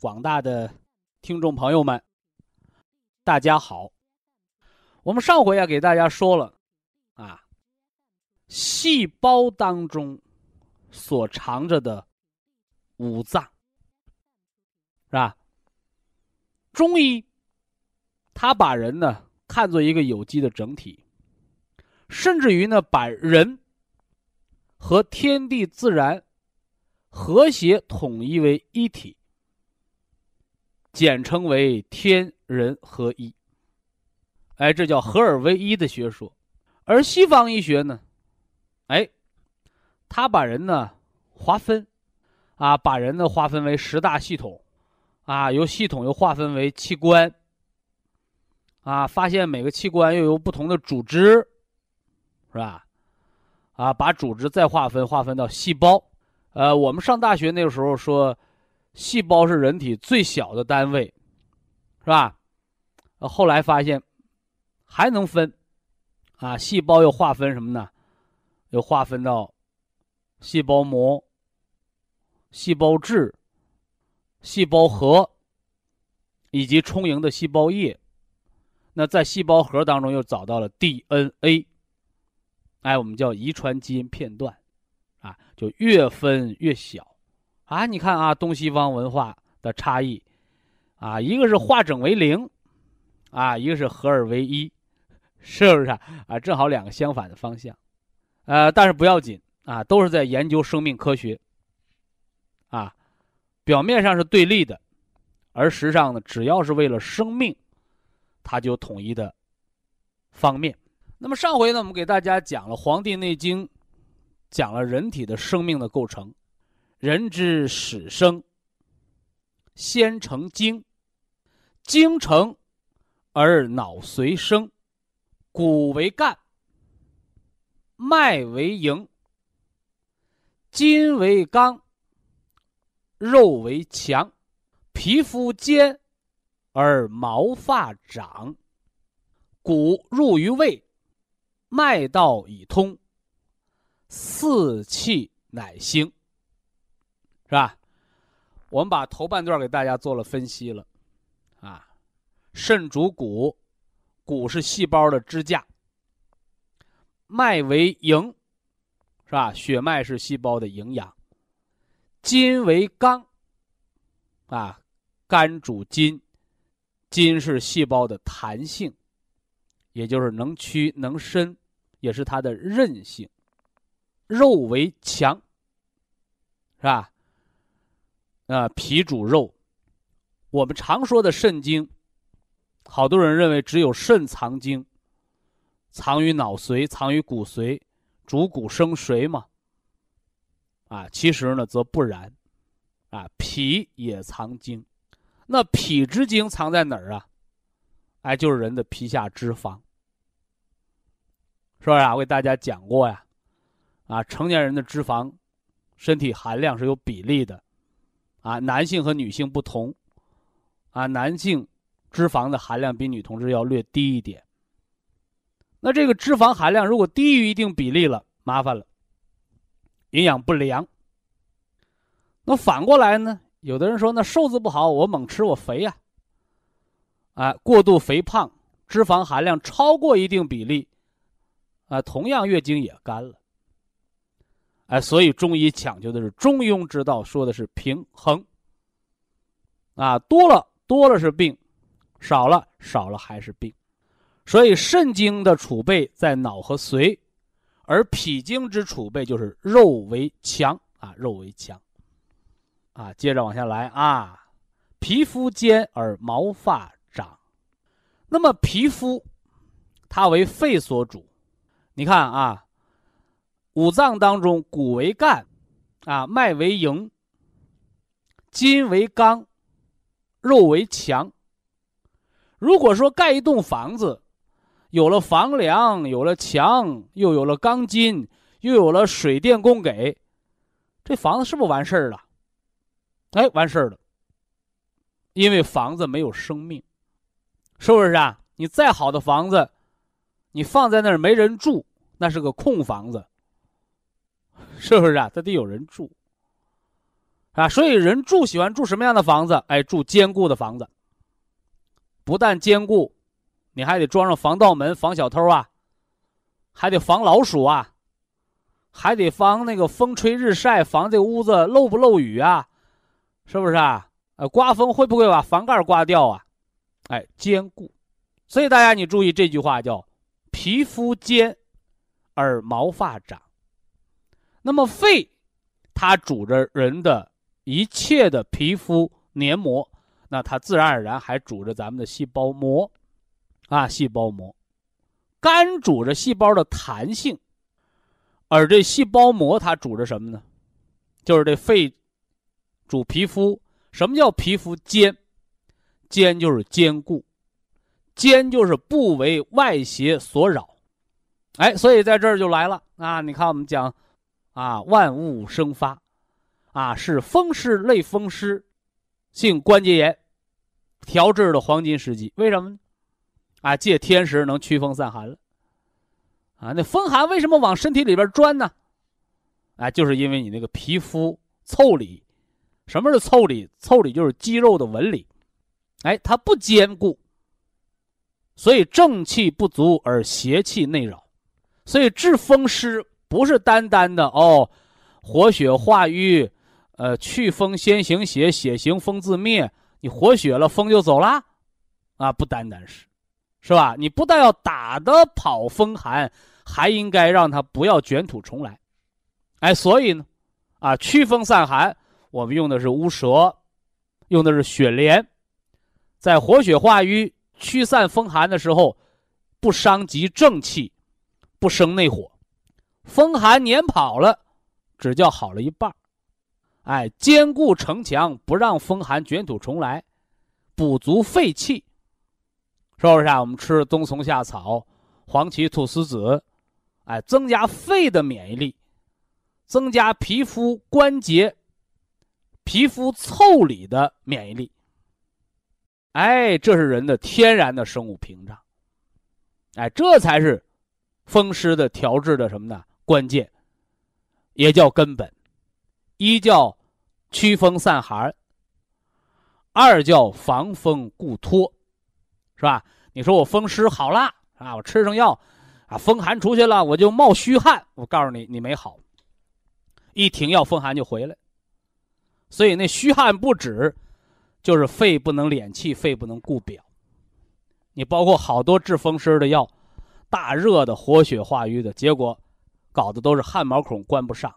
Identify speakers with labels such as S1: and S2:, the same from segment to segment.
S1: 广大的听众朋友们，大家好。我们上回啊给大家说了，啊，细胞当中所藏着的五脏，是吧？中医他把人呢看作一个有机的整体，甚至于呢把人和天地自然和谐统一为一体。简称为天人合一，哎，这叫合二为一的学说。而西方医学呢，哎，他把人呢划分，啊，把人呢划分为十大系统，啊，由系统又划分为器官，啊，发现每个器官又有不同的组织，是吧？啊，把组织再划分，划分到细胞。呃，我们上大学那个时候说。细胞是人体最小的单位，是吧？后来发现还能分，啊，细胞又划分什么呢？又划分到细胞膜、细胞质、细胞核以及充盈的细胞液。那在细胞核当中又找到了 DNA，哎，我们叫遗传基因片段，啊，就越分越小。啊，你看啊，东西方文化的差异，啊，一个是化整为零，啊，一个是合二为一，是不是啊？正好两个相反的方向，呃，但是不要紧啊，都是在研究生命科学，啊，表面上是对立的，而实际上呢，只要是为了生命，它就统一的方面。那么上回呢，我们给大家讲了《黄帝内经》，讲了人体的生命的构成。人之始生，先成精，精成而脑髓生，骨为干，脉为营，筋为刚，肉为强，皮肤坚而毛发长，骨入于胃，脉道已通，四气乃兴。是吧？我们把头半段给大家做了分析了，啊，肾主骨，骨是细胞的支架，脉为营，是吧？血脉是细胞的营养，筋为刚，啊，肝主筋，筋是细胞的弹性，也就是能屈能伸，也是它的韧性，肉为强，是吧？啊，脾主肉。我们常说的肾经，好多人认为只有肾藏精，藏于脑髓，藏于骨髓，主骨生髓嘛。啊，其实呢则不然，啊，脾也藏精。那脾之精藏在哪儿啊？哎，就是人的皮下脂肪，是不是啊？我给大家讲过呀，啊，成年人的脂肪，身体含量是有比例的。啊，男性和女性不同，啊，男性脂肪的含量比女同志要略低一点。那这个脂肪含量如果低于一定比例了，麻烦了，营养不良。那反过来呢？有的人说，那瘦子不好，我猛吃我肥呀。啊，过度肥胖，脂肪含量超过一定比例，啊，同样月经也干了。哎，所以中医讲究的是中庸之道，说的是平衡。啊，多了多了是病，少了少了还是病。所以肾精的储备在脑和髓，而脾经之储备就是肉为强啊，肉为强。啊，接着往下来啊，皮肤坚而毛发长。那么皮肤，它为肺所主。你看啊，五脏当中，骨为干，啊，脉为营，筋为刚，肉为强。如果说盖一栋房子，有了房梁，有了墙，又有了钢筋，又有了水电供给，这房子是不是完事儿了？哎，完事儿了。因为房子没有生命，是不是啊？你再好的房子，你放在那儿没人住，那是个空房子，是不是啊？它得有人住啊。所以人住喜欢住什么样的房子？哎，住坚固的房子。不但坚固。你还得装上防盗门，防小偷啊，还得防老鼠啊，还得防那个风吹日晒，防这个屋子漏不漏雨啊，是不是啊？呃，刮风会不会把房盖刮掉啊？哎，坚固。所以大家你注意这句话叫“皮肤坚，而毛发长”。那么肺，它主着人的一切的皮肤黏膜，那它自然而然还主着咱们的细胞膜。啊，细胞膜，肝主着细胞的弹性，而这细胞膜它主着什么呢？就是这肺主皮肤。什么叫皮肤坚？坚就是坚固，坚就是不为外邪所扰。哎，所以在这儿就来了啊！你看我们讲啊，万物生发，啊是风湿类风湿性关节炎调治的黄金时机。为什么呢？啊，借天时能驱风散寒了，啊，那风寒为什么往身体里边钻呢？啊，就是因为你那个皮肤腠理，什么是腠理？腠理就是肌肉的纹理，哎，它不坚固，所以正气不足而邪气内扰，所以治风湿不是单单的哦，活血化瘀，呃，祛风先行血，血行风自灭，你活血了，风就走了，啊，不单单是。是吧？你不但要打得跑风寒，还应该让它不要卷土重来。哎，所以呢，啊，驱风散寒，我们用的是乌蛇，用的是雪莲，在活血化瘀、驱散风寒的时候，不伤及正气，不生内火，风寒撵跑了，只叫好了一半哎，坚固城墙，不让风寒卷土重来，补足肺气。是不是啊？我们吃冬虫夏草、黄芪、菟丝子，哎，增加肺的免疫力，增加皮肤关节、皮肤腠理的免疫力。哎，这是人的天然的生物屏障。哎，这才是风湿的调治的什么呢？关键，也叫根本。一叫驱风散寒，二叫防风固脱。是吧？你说我风湿好了啊，我吃上药，啊，风寒出去了，我就冒虚汗。我告诉你，你没好。一停药，风寒就回来。所以那虚汗不止，就是肺不能敛气，肺不能固表。你包括好多治风湿的药，大热的、活血化瘀的，结果搞的都是汗毛孔关不上。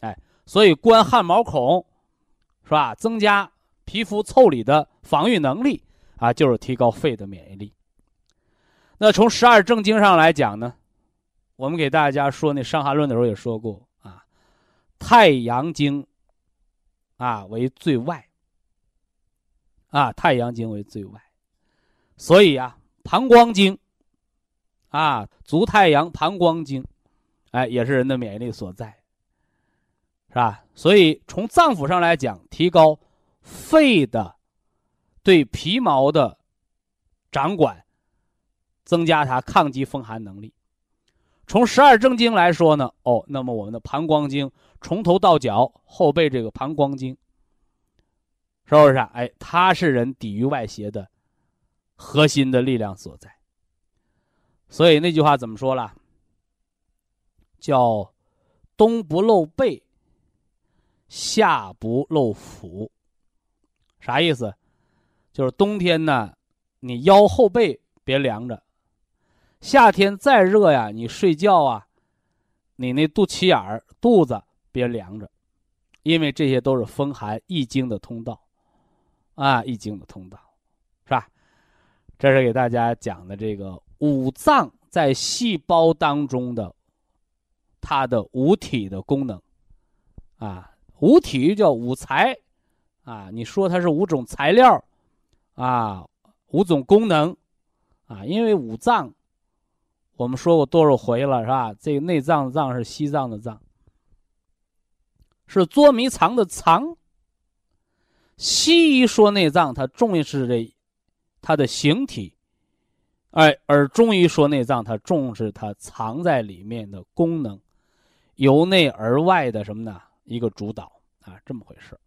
S1: 哎，所以关汗毛孔，是吧？增加皮肤腠理的防御能力。啊，就是提高肺的免疫力。那从十二正经上来讲呢，我们给大家说那《伤寒论》的时候也说过啊，太阳经啊为最外，啊太阳经为最外，所以啊膀胱经啊足太阳膀胱经，哎也是人的免疫力所在，是吧？所以从脏腑上来讲，提高肺的。对皮毛的掌管，增加它抗击风寒能力。从十二正经来说呢，哦，那么我们的膀胱经从头到脚后背这个膀胱经，是不是？哎，它是人抵御外邪的核心的力量所在。所以那句话怎么说了？叫“冬不露背，夏不露腹”，啥意思？就是冬天呢，你腰后背别凉着；夏天再热呀，你睡觉啊，你那肚脐眼儿、肚子别凉着，因为这些都是风寒易经的通道，啊，易经的通道，是吧？这是给大家讲的这个五脏在细胞当中的它的五体的功能，啊，五体叫五材，啊，你说它是五种材料，啊，五种功能，啊，因为五脏，我们说过多少回了，是吧？这个内脏的脏是西藏的脏，是捉迷藏的藏。西医说内脏，它重视这。它的形体，哎，而中医说内脏，它重视它藏在里面的功能，由内而外的什么呢？一个主导啊，这么回事。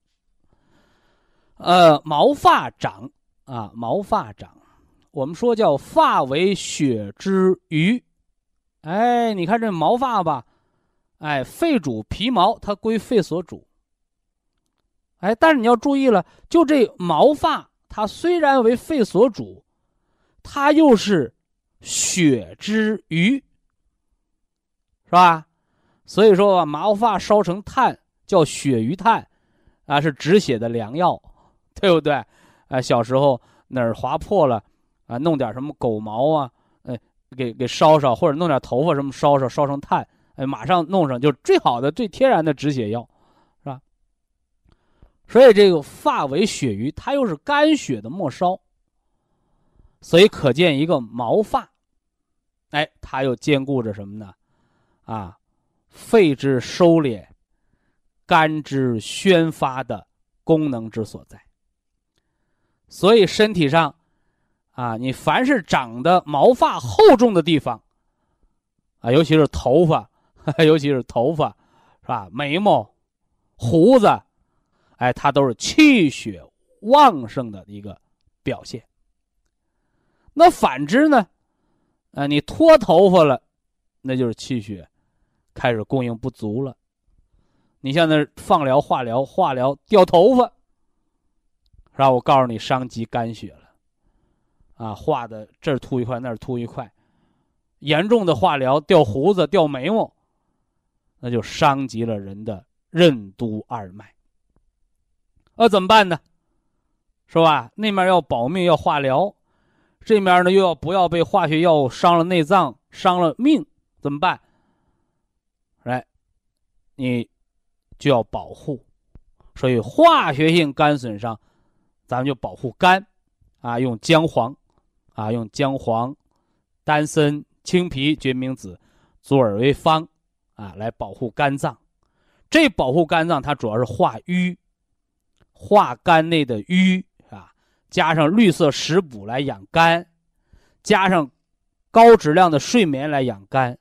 S1: 呃，毛发长啊，毛发长，我们说叫发为血之余，哎，你看这毛发吧，哎，肺主皮毛，它归肺所主。哎，但是你要注意了，就这毛发。它虽然为肺所主，它又是血之余，是吧？所以说，把毛发烧成炭叫血余炭，啊，是止血的良药，对不对？啊，小时候哪儿划破了，啊，弄点什么狗毛啊，哎，给给烧烧，或者弄点头发什么烧烧，烧成炭，哎，马上弄上，就最好的、最天然的止血药。是吧所以这个发为血瘀，它又是肝血的末梢，所以可见一个毛发，哎，它又兼顾着什么呢？啊，肺之收敛，肝之宣发的功能之所在。所以身体上，啊，你凡是长的毛发厚重的地方，啊，尤其是头发，尤其是头发，是吧？眉毛、胡子。哎，它都是气血旺盛的一个表现。那反之呢？啊，你脱头发了，那就是气血开始供应不足了。你像那放疗、化疗、化疗掉头发，是吧？我告诉你，伤及肝血了。啊，化的这儿秃一块，那儿秃一块，严重的化疗掉胡子、掉眉毛，那就伤及了人的任督二脉。那怎么办呢？是吧？那面要保命，要化疗，这面呢又要不要被化学药物伤了内脏、伤了命？怎么办？你就要保护。所以化学性肝损伤，咱们就保护肝，啊，用姜黄，啊，用姜黄、丹参、青皮、决明子、左耳为方，啊，来保护肝脏。这保护肝脏，它主要是化瘀。化肝内的瘀啊，加上绿色食补来养肝，加上高质量的睡眠来养肝，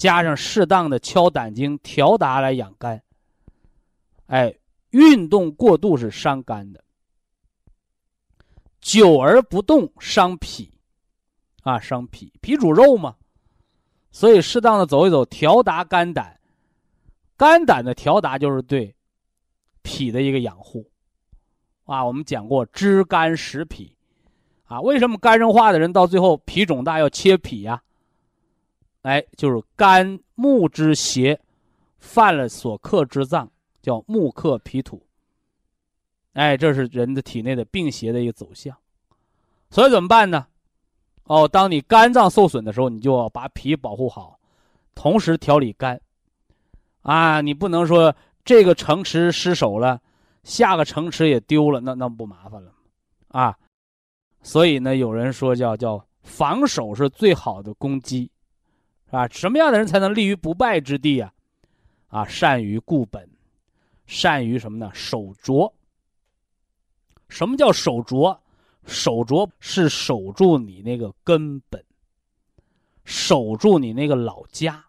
S1: 加上适当的敲胆经调达来养肝。哎，运动过度是伤肝的，久而不动伤脾，啊，伤脾，脾主肉嘛，所以适当的走一走，调达肝胆，肝胆的调达就是对脾的一个养护。啊，我们讲过知肝识脾，啊，为什么肝硬化的人到最后脾肿大要切脾呀？哎，就是肝木之邪犯了所克之脏，叫木克脾土。哎，这是人的体内的病邪的一个走向。所以怎么办呢？哦，当你肝脏受损的时候，你就要把脾保护好，同时调理肝。啊，你不能说这个城池失守了。下个城池也丢了，那那不麻烦了啊！所以呢，有人说叫叫防守是最好的攻击，是吧？什么样的人才能立于不败之地啊？啊，善于固本，善于什么呢？守拙。什么叫守拙？守拙是守住你那个根本，守住你那个老家。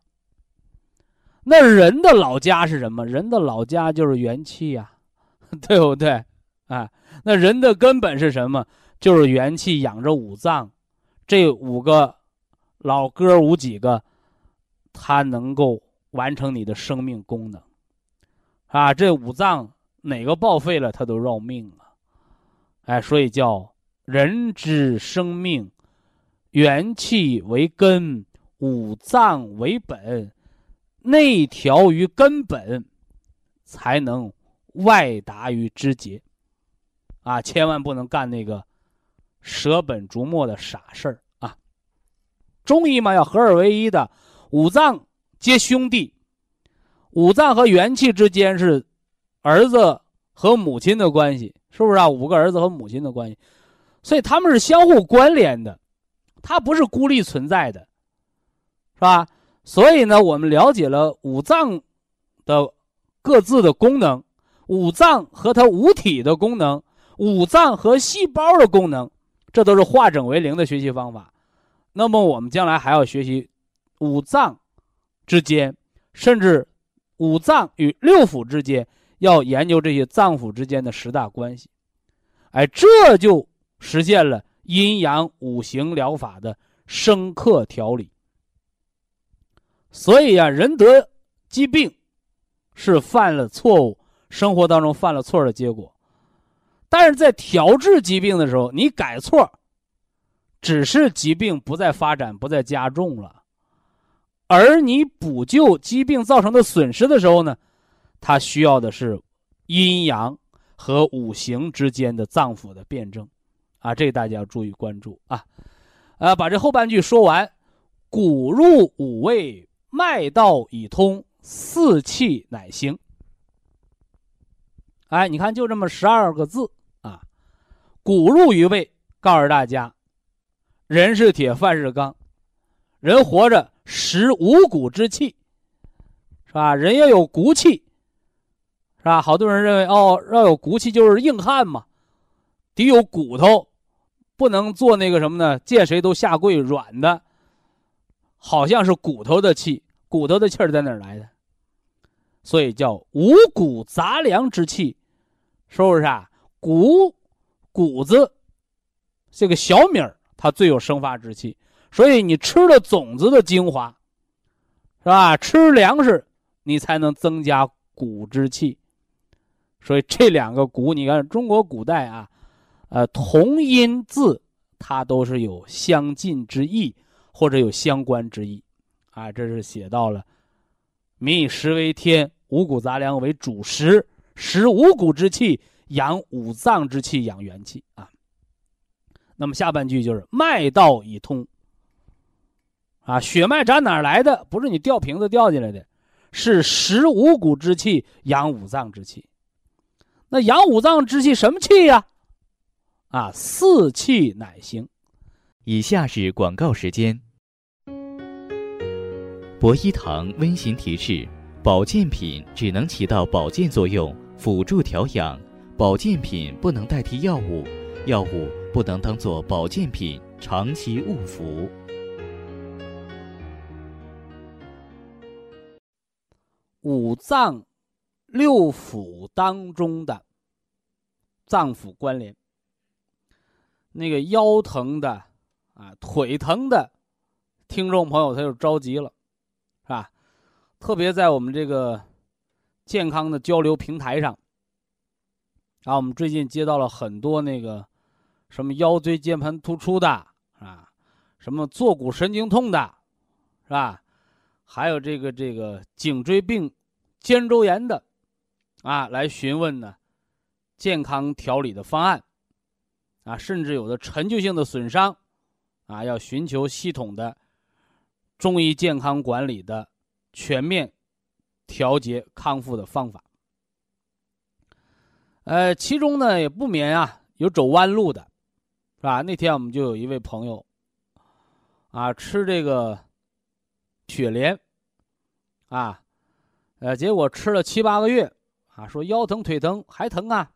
S1: 那人的老家是什么？人的老家就是元气呀。对不对？啊，那人的根本是什么？就是元气养着五脏，这五个老哥五几个，它能够完成你的生命功能，啊，这五脏哪个报废了，它都绕命啊！哎，所以叫人之生命，元气为根，五脏为本，内调于根本，才能外达于肢节。啊，千万不能干那个舍本逐末的傻事儿啊！中医嘛，要合二为一的，五脏皆兄弟，五脏和元气之间是儿子和母亲的关系，是不是啊？五个儿子和母亲的关系，所以他们是相互关联的，它不是孤立存在的，是吧？所以呢，我们了解了五脏的各自的功能，五脏和它五体的功能。五脏和细胞的功能，这都是化整为零的学习方法。那么我们将来还要学习五脏之间，甚至五脏与六腑之间，要研究这些脏腑之间的十大关系。哎，这就实现了阴阳五行疗法的深刻调理。所以呀，人得疾病是犯了错误，生活当中犯了错的结果。但是在调治疾病的时候，你改错，只是疾病不再发展、不再加重了；而你补救疾病造成的损失的时候呢，它需要的是阴阳和五行之间的脏腑的辩证，啊，这大家要注意关注啊。呃，把这后半句说完：骨入五味，脉道已通，四气乃行。哎，你看，就这么十二个字啊。骨入于胃，告诉大家，人是铁，饭是钢，人活着食五谷之气，是吧？人要有骨气，是吧？好多人认为哦，要有骨气就是硬汉嘛，得有骨头，不能做那个什么呢？见谁都下跪软的，好像是骨头的气，骨头的气儿在哪儿来的？所以叫五谷杂粮之气，是不是啊？谷。谷子，这个小米儿，它最有生发之气，所以你吃了种子的精华，是吧？吃粮食，你才能增加谷之气。所以这两个谷，你看中国古代啊，呃，同音字，它都是有相近之意，或者有相关之意，啊，这是写到了“民以食为天，五谷杂粮为主食，食五谷之气。”养五脏之气，养元气啊。那么下半句就是脉道已通啊，血脉长哪来的？不是你吊瓶子吊进来的，是食五谷之气，养五脏之气。那养五脏之气什么气呀？啊，四气乃行。
S2: 以下是广告时间。博一堂温馨提示：保健品只能起到保健作用，辅助调养。保健品不能代替药物，药物不能当做保健品长期误服。
S1: 五脏六腑当中的脏腑关联，那个腰疼的啊，腿疼的听众朋友他就着急了，是吧？特别在我们这个健康的交流平台上。啊，我们最近接到了很多那个，什么腰椎间盘突出的啊，什么坐骨神经痛的，是吧？还有这个这个颈椎病、肩周炎的，啊，来询问呢，健康调理的方案，啊，甚至有的陈旧性的损伤，啊，要寻求系统的中医健康管理的全面调节康复的方法。呃，其中呢也不免啊有走弯路的，是吧？那天我们就有一位朋友，啊，吃这个雪莲，啊，呃，结果吃了七八个月，啊，说腰疼腿疼还疼啊，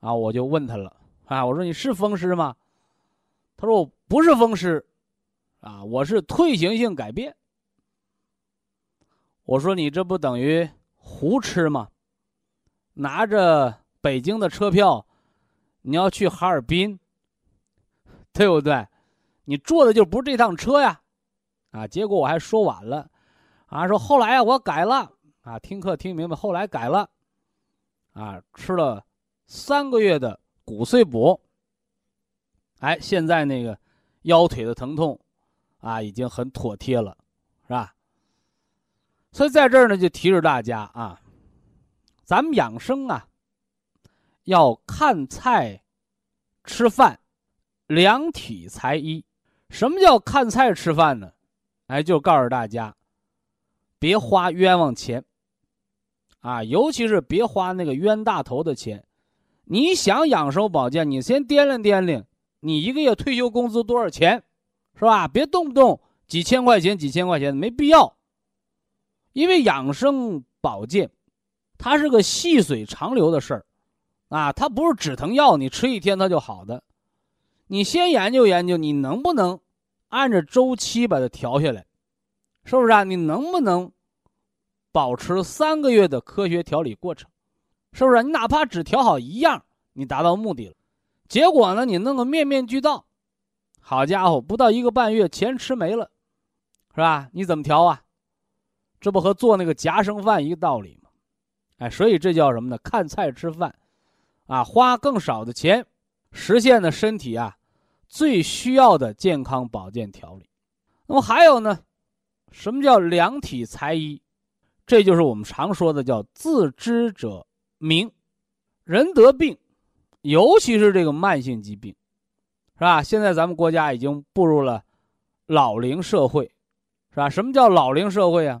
S1: 啊，我就问他了，啊，我说你是风湿吗？他说我不是风湿，啊，我是退行性改变。我说你这不等于胡吃吗？拿着北京的车票，你要去哈尔滨，对不对？你坐的就不是这趟车呀，啊！结果我还说晚了，啊，说后来啊我改了，啊，听课听明白，后来改了，啊，吃了三个月的骨碎补，哎，现在那个腰腿的疼痛啊，已经很妥帖了，是吧？所以在这儿呢，就提示大家啊，咱们养生啊，要看菜、吃饭，量体裁衣。什么叫看菜吃饭呢？哎，就告诉大家，别花冤枉钱，啊，尤其是别花那个冤大头的钱。你想养生保健，你先掂量掂量，你一个月退休工资多少钱，是吧？别动不动几千块钱、几千块钱，没必要。因为养生保健，它是个细水长流的事儿，啊，它不是止疼药，你吃一天它就好的。你先研究研究，你能不能按照周期把它调下来，是不是啊？你能不能保持三个月的科学调理过程，是不是？你哪怕只调好一样，你达到目的了，结果呢，你弄个面面俱到，好家伙，不到一个半月，钱吃没了，是吧？你怎么调啊？这不和做那个夹生饭一个道理吗？哎，所以这叫什么呢？看菜吃饭，啊，花更少的钱，实现的身体啊最需要的健康保健调理。那么还有呢，什么叫量体裁衣？这就是我们常说的叫自知者明。人得病，尤其是这个慢性疾病，是吧？现在咱们国家已经步入了老龄社会，是吧？什么叫老龄社会啊？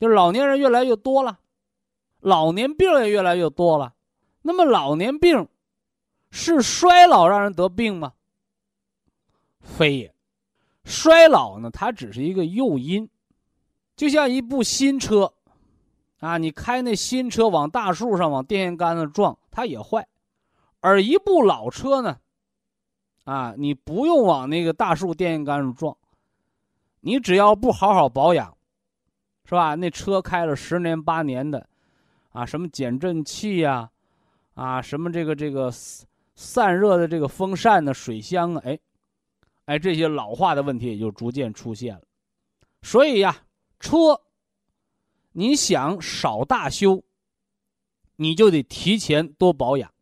S1: 就是老年人越来越多了，老年病也越来越多了。那么老年病是衰老让人得病吗？非也，衰老呢，它只是一个诱因，就像一部新车，啊，你开那新车往大树上、往电线杆子撞，它也坏；而一部老车呢，啊，你不用往那个大树、电线杆子撞，你只要不好好保养。是吧？那车开了十年八年的，啊，什么减震器呀，啊，什么这个这个散热的这个风扇的水箱啊，哎，哎，这些老化的问题也就逐渐出现了。所以呀，车，你想少大修，你就得提前多保养。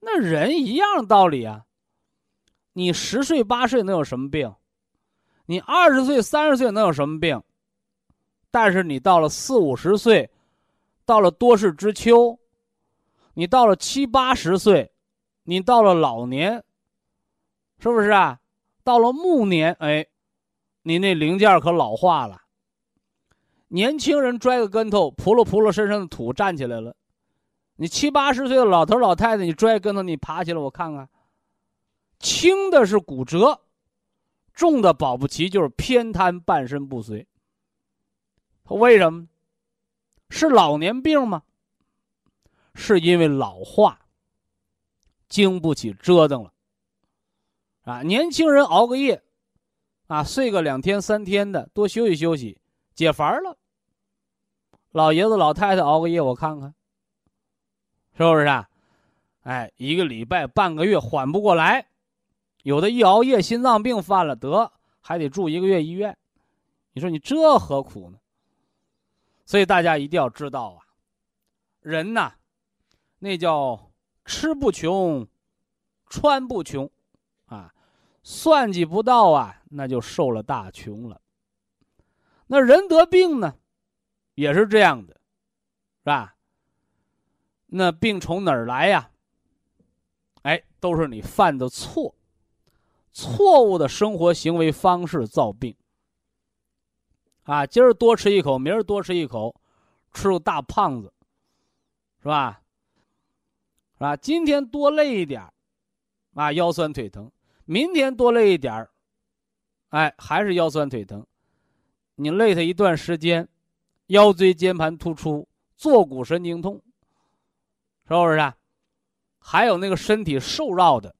S1: 那人一样道理啊，你十岁八岁能有什么病？你二十岁三十岁能有什么病？但是你到了四五十岁，到了多事之秋，你到了七八十岁，你到了老年，是不是啊？到了暮年，哎，你那零件可老化了。年轻人摔个跟头，扑噜扑噜身上的土站起来了。你七八十岁的老头老太太，你摔跟头，你爬起来，我看看。轻的是骨折，重的保不齐就是偏瘫，半身不遂。为什么？是老年病吗？是因为老化，经不起折腾了。啊，年轻人熬个夜，啊，睡个两天三天的，多休息休息，解乏了。老爷子老太太熬个夜，我看看，是不是啊？哎，一个礼拜半个月缓不过来，有的一熬夜心脏病犯了，得还得住一个月医院。你说你这何苦呢？所以大家一定要知道啊，人呐，那叫吃不穷，穿不穷，算计不到啊，那就受了大穷了。那人得病呢，也是这样的，是吧？那病从哪儿来呀？哎，都是你犯的错，错误的生活行为方式造病。啊，今儿多吃一口，明儿多吃一口，吃个大胖子，是吧？是吧？今天多累一点啊，腰酸腿疼；明天多累一点哎，还是腰酸腿疼。你累他一段时间，腰椎间盘突出、坐骨神经痛，是不是？啊？还有那个身体瘦弱的，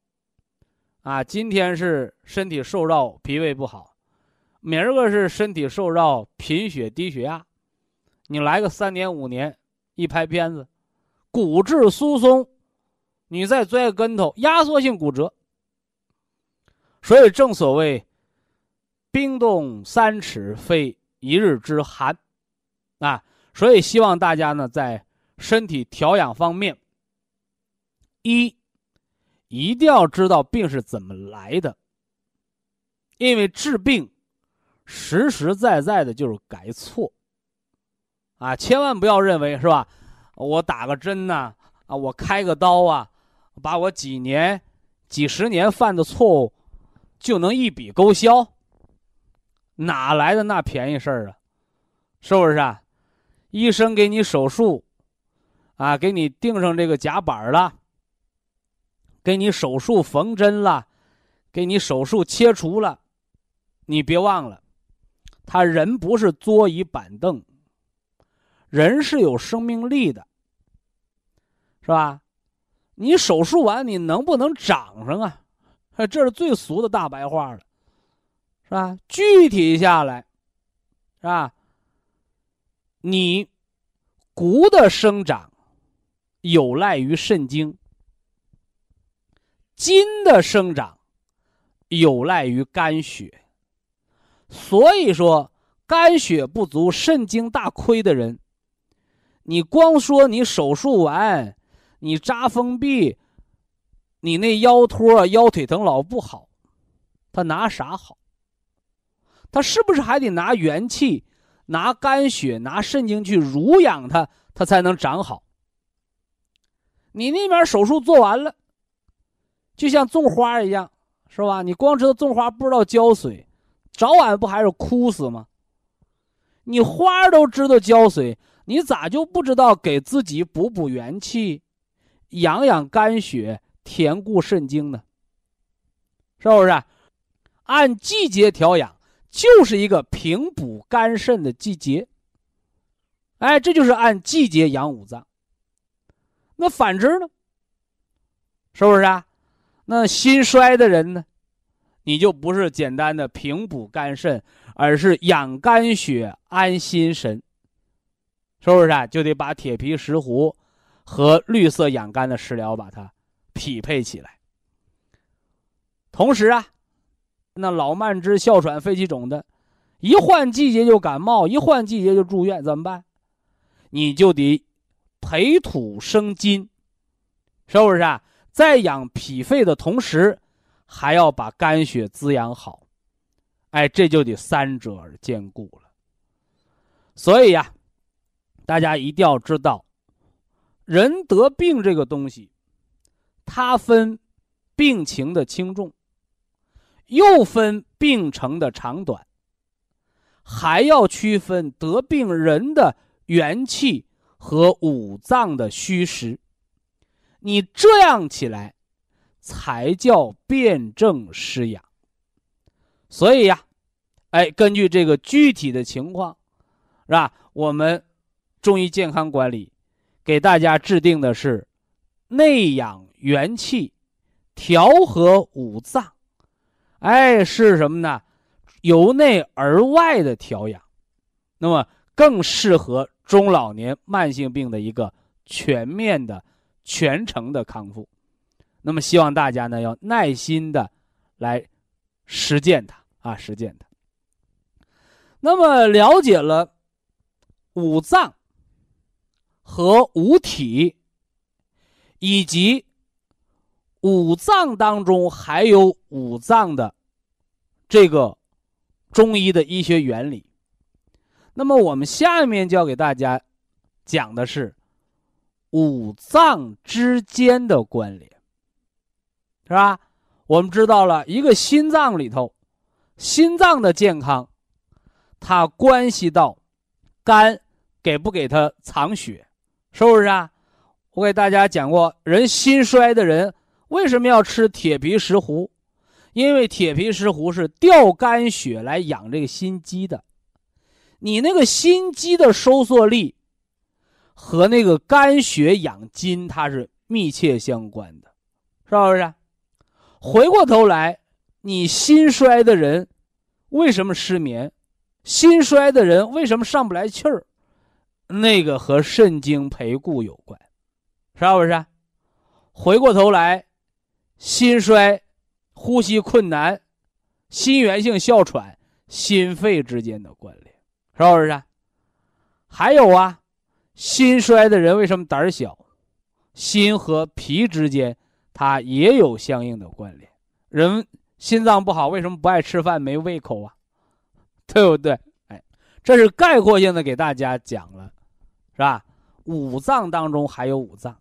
S1: 啊，今天是身体瘦弱，脾胃不好。明儿个是身体受扰、贫血、低血压，你来个三年五年，一拍片子，骨质疏松，你再摔个跟头，压缩性骨折。所以正所谓，冰冻三尺非一日之寒，啊，所以希望大家呢在身体调养方面，一一定要知道病是怎么来的，因为治病实实在在的就是改错。啊，千万不要认为是吧？我打个针呐，啊，我开个刀啊，把我几年、几十年犯的错误就能一笔勾销？哪来的那便宜事儿啊？是不是啊？医生给你手术，啊，给你钉上这个夹板了，给你手术缝针了，给你手术切除了，你别忘了，他人不是桌椅板凳。人是有生命力的，是吧？你手术完，你能不能长上啊？这是最俗的大白话了，是吧？具体下来，是吧？你骨的生长有赖于肾精，筋的生长有赖于肝血。所以说，肝血不足、肾精大亏的人。你光说你手术完，你扎封闭，你那腰托腰腿疼老不好，他拿啥好？他是不是还得拿元气、拿肝血、拿肾精去濡养它，它才能长好？你那边手术做完了，就像种花一样，是吧？你光知道种花，不知道浇水，早晚不还是枯死吗？你花都知道浇水。你咋就不知道给自己补补元气、养养肝血、填固肾精呢？是不是？按季节调养，就是一个平补肝肾的季节。哎，这就是按季节养五脏。那反之呢？是不是啊？那心衰的人呢？你就不是简单的平补肝肾，而是养肝血、安心神。是不是啊？就得把铁皮石斛和绿色养肝的食疗把它匹配起来。同时啊，那老慢支、哮喘、肺气肿的，一换季节就感冒，一换季节就住院，怎么办？你就得培土生金，是不是啊？在养脾肺的同时，还要把肝血滋养好，哎，这就得三者而兼顾了。所以呀。大家一定要知道，人得病这个东西，它分病情的轻重，又分病程的长短，还要区分得病人的元气和五脏的虚实。你这样起来，才叫辨证施养。所以呀，哎，根据这个具体的情况，是吧？我们。中医健康管理给大家制定的是内养元气、调和五脏，哎，是什么呢？由内而外的调养，那么更适合中老年慢性病的一个全面的、全程的康复。那么，希望大家呢要耐心的来实践它啊，实践它。那么，了解了五脏。和五体，以及五脏当中还有五脏的这个中医的医学原理。那么我们下面就要给大家讲的是五脏之间的关联，是吧？我们知道了一个心脏里头，心脏的健康，它关系到肝给不给它藏血。是不是啊？我给大家讲过，人心衰的人为什么要吃铁皮石斛？因为铁皮石斛是调肝血来养这个心肌的。你那个心肌的收缩力和那个肝血养筋，它是密切相关的，是不是？回过头来，你心衰的人为什么失眠？心衰的人为什么上不来气儿？那个和肾精培固有关，是不是？回过头来，心衰、呼吸困难、心源性哮喘、心肺之间的关联，是不是？还有啊，心衰的人为什么胆小？心和脾之间它也有相应的关联。人心脏不好，为什么不爱吃饭、没胃口啊？对不对？哎，这是概括性的给大家讲了，是吧？五脏当中还有五脏。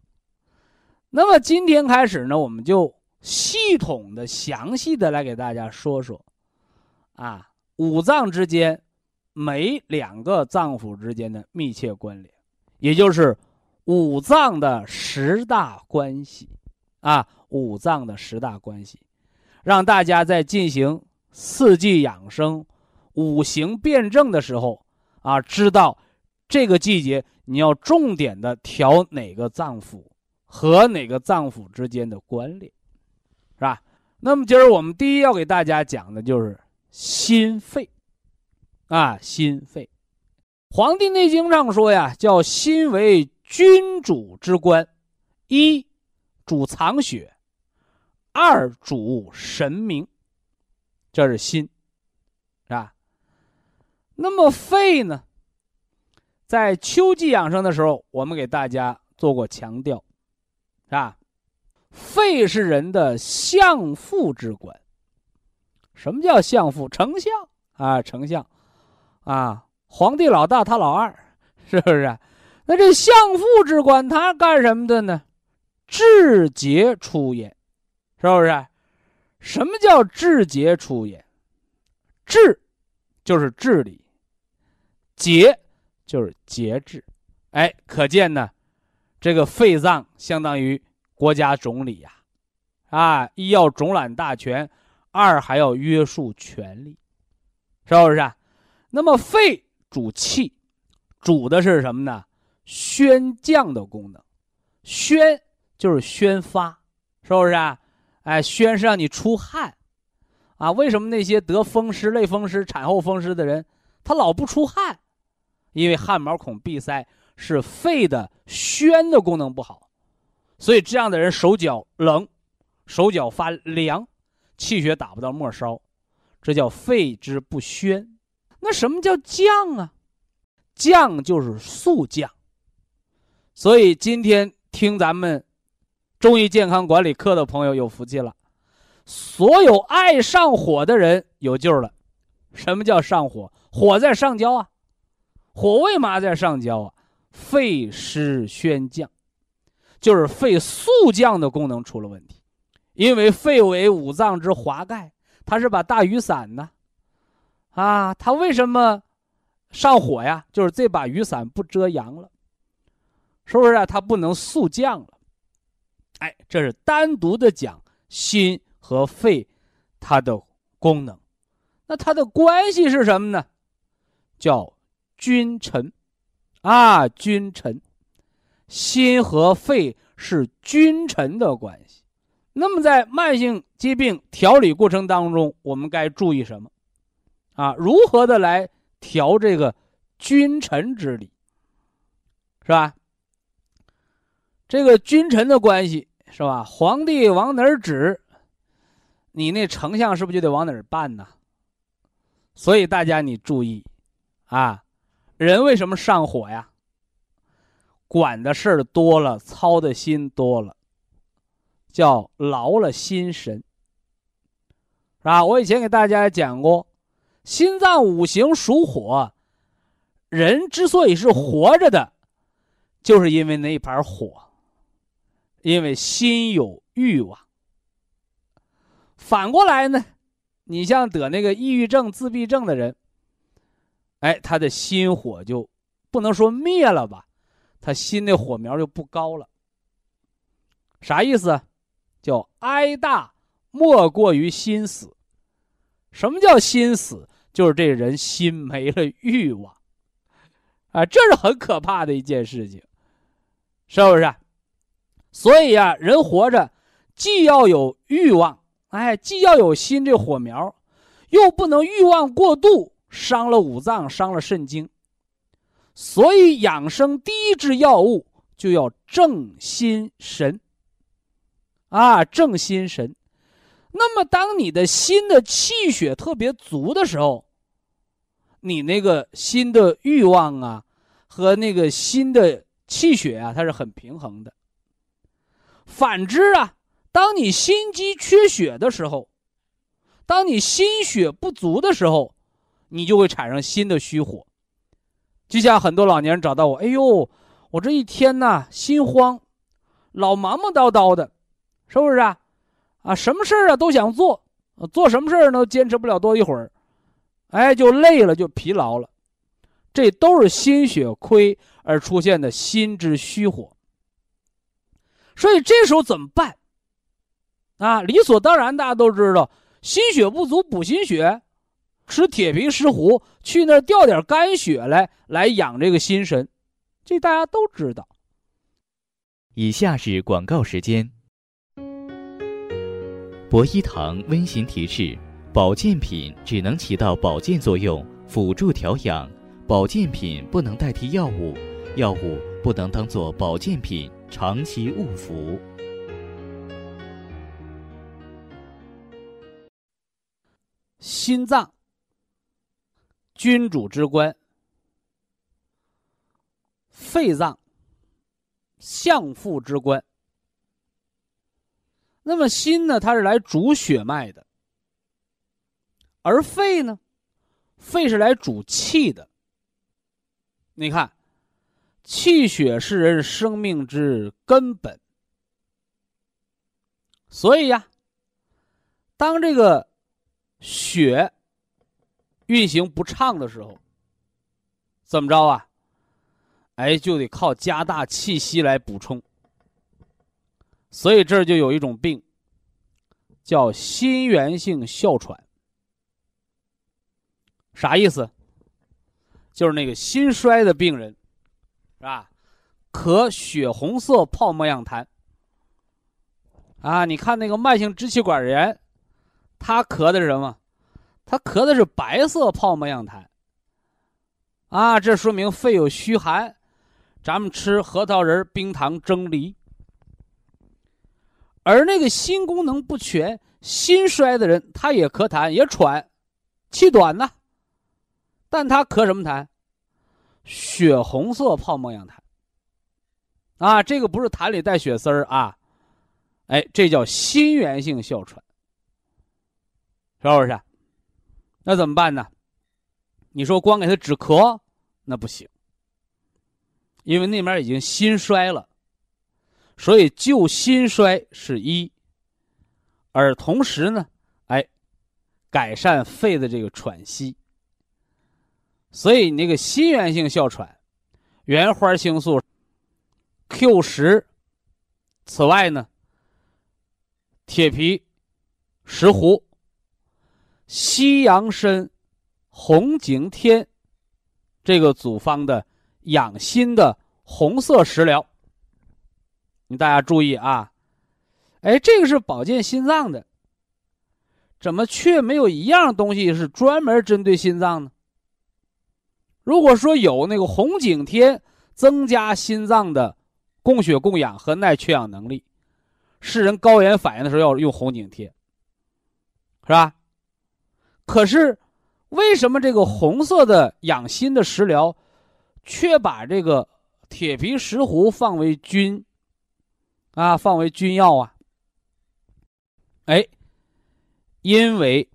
S1: 那么今天开始呢，我们就系统的、详细的来给大家说说，啊，五脏之间每两个脏腑之间的密切关联，也就是五脏的十大关系，啊，五脏的十大关系，让大家在进行四季养生、五行辩证的时候，啊，知道这个季节你要重点的调哪个脏腑。和哪个脏腑之间的关联，是吧？那么今儿我们第一要给大家讲的就是心肺，啊，心肺，《黄帝内经》上说呀，叫心为君主之官，一主藏血，二主神明，这是心，是吧？那么肺呢，在秋季养生的时候，我们给大家做过强调。啊，肺是人的相父之官。什么叫相父？丞相啊，丞相啊，皇帝老大，他老二，是不是？那这相父之官，他干什么的呢？治节出焉，是不是？什么叫治节出焉？治就是治理，节就是节制。哎，可见呢。这个肺脏相当于国家总理呀，啊，一要总揽大权，二还要约束权力，是不是？啊？那么肺主气，主的是什么呢？宣降的功能，宣就是宣发，是不是？啊？哎，宣是让你出汗，啊，为什么那些得风湿、类风湿、产后风湿的人，他老不出汗？因为汗毛孔闭塞。是肺的宣的功能不好，所以这样的人手脚冷，手脚发凉，气血打不到末梢，这叫肺之不宣。那什么叫降啊？降就是速降。所以今天听咱们中医健康管理课的朋友有福气了，所有爱上火的人有救了。什么叫上火？火在上焦啊，火为嘛在上焦啊？肺湿宣降，就是肺速降的功能出了问题，因为肺为五脏之华盖，它是把大雨伞呢，啊，它为什么上火呀？就是这把雨伞不遮阳了，是不是啊？它不能速降了，哎，这是单独的讲心和肺它的功能，那它的关系是什么呢？叫君臣。啊，君臣，心和肺是君臣的关系。那么在慢性疾病调理过程当中，我们该注意什么？啊，如何的来调这个君臣之理，是吧？这个君臣的关系是吧？皇帝往哪儿指，你那丞相是不是就得往哪儿办呢？所以大家你注意，啊。人为什么上火呀？管的事儿多了，操的心多了，叫劳了心神，是吧？我以前给大家讲过，心脏五行属火，人之所以是活着的，就是因为那一盘火，因为心有欲望。反过来呢，你像得那个抑郁症、自闭症的人。哎，他的心火就不能说灭了吧，他心的火苗就不高了。啥意思？叫哀大莫过于心死。什么叫心死？就是这人心没了欲望，啊，这是很可怕的一件事情，是不是？所以啊，人活着既要有欲望，哎，既要有心这火苗，又不能欲望过度。伤了五脏，伤了肾经，所以养生第一支药物就要正心神。啊，正心神。那么，当你的心的气血特别足的时候，你那个心的欲望啊，和那个心的气血啊，它是很平衡的。反之啊，当你心肌缺血的时候，当你心血不足的时候，你就会产生新的虚火。就像很多老年人找到我，哎呦，我这一天呐心慌，老忙忙叨叨的，是不是啊？啊，什么事儿啊都想做，做什么事儿都坚持不了多一会儿，哎，就累了，就疲劳了，这都是心血亏而出现的心之虚火。所以这时候怎么办？啊，理所当然，大家都知道，心血不足补心血，吃铁皮石斛，去那儿调点肝血来，来养这个心神，这大家都知道。
S2: 以下是广告时间。博一堂温馨提示：保健品只能起到保健作用，辅助调养；保健品不能代替药物，药物不能当做保健品长期误服。
S1: 心脏，君主之官；肺脏，相父之官。那么心呢？它是来主血脉的，而肺呢？肺是来主气的。你看，气血是人生命之根本。所以呀，当这个。血运行不畅的时候，怎么着啊？哎，就得靠加大气息来补充。所以这就有一种病，叫心源性哮喘。啥意思？就是那个心衰的病人，是吧？咳血红色泡沫样痰。啊，你看那个慢性支气管炎。他咳的是什么？他咳的是白色泡沫样痰。啊，这说明肺有虚寒。咱们吃核桃仁、冰糖蒸梨。而那个心功能不全、心衰的人，他也咳痰，也喘，气短呢。但他咳什么痰？血红色泡沫样痰。啊，这个不是痰里带血丝儿啊，哎，这叫心源性哮喘。是不是？那怎么办呢？你说光给他止咳，那不行，因为那边已经心衰了，所以救心衰是一，而同时呢，哎，改善肺的这个喘息。所以你那个心源性哮喘，原花青素 Q 十，此外呢，铁皮石斛。西洋参、红景天，这个组方的养心的红色食疗，你大家注意啊！哎，这个是保健心脏的，怎么却没有一样东西是专门针对心脏呢？如果说有那个红景天，增加心脏的供血供氧和耐缺氧能力，是人高原反应的时候要用红景天，是吧？可是，为什么这个红色的养心的食疗，却把这个铁皮石斛放为君，啊，放为君药啊？哎，因为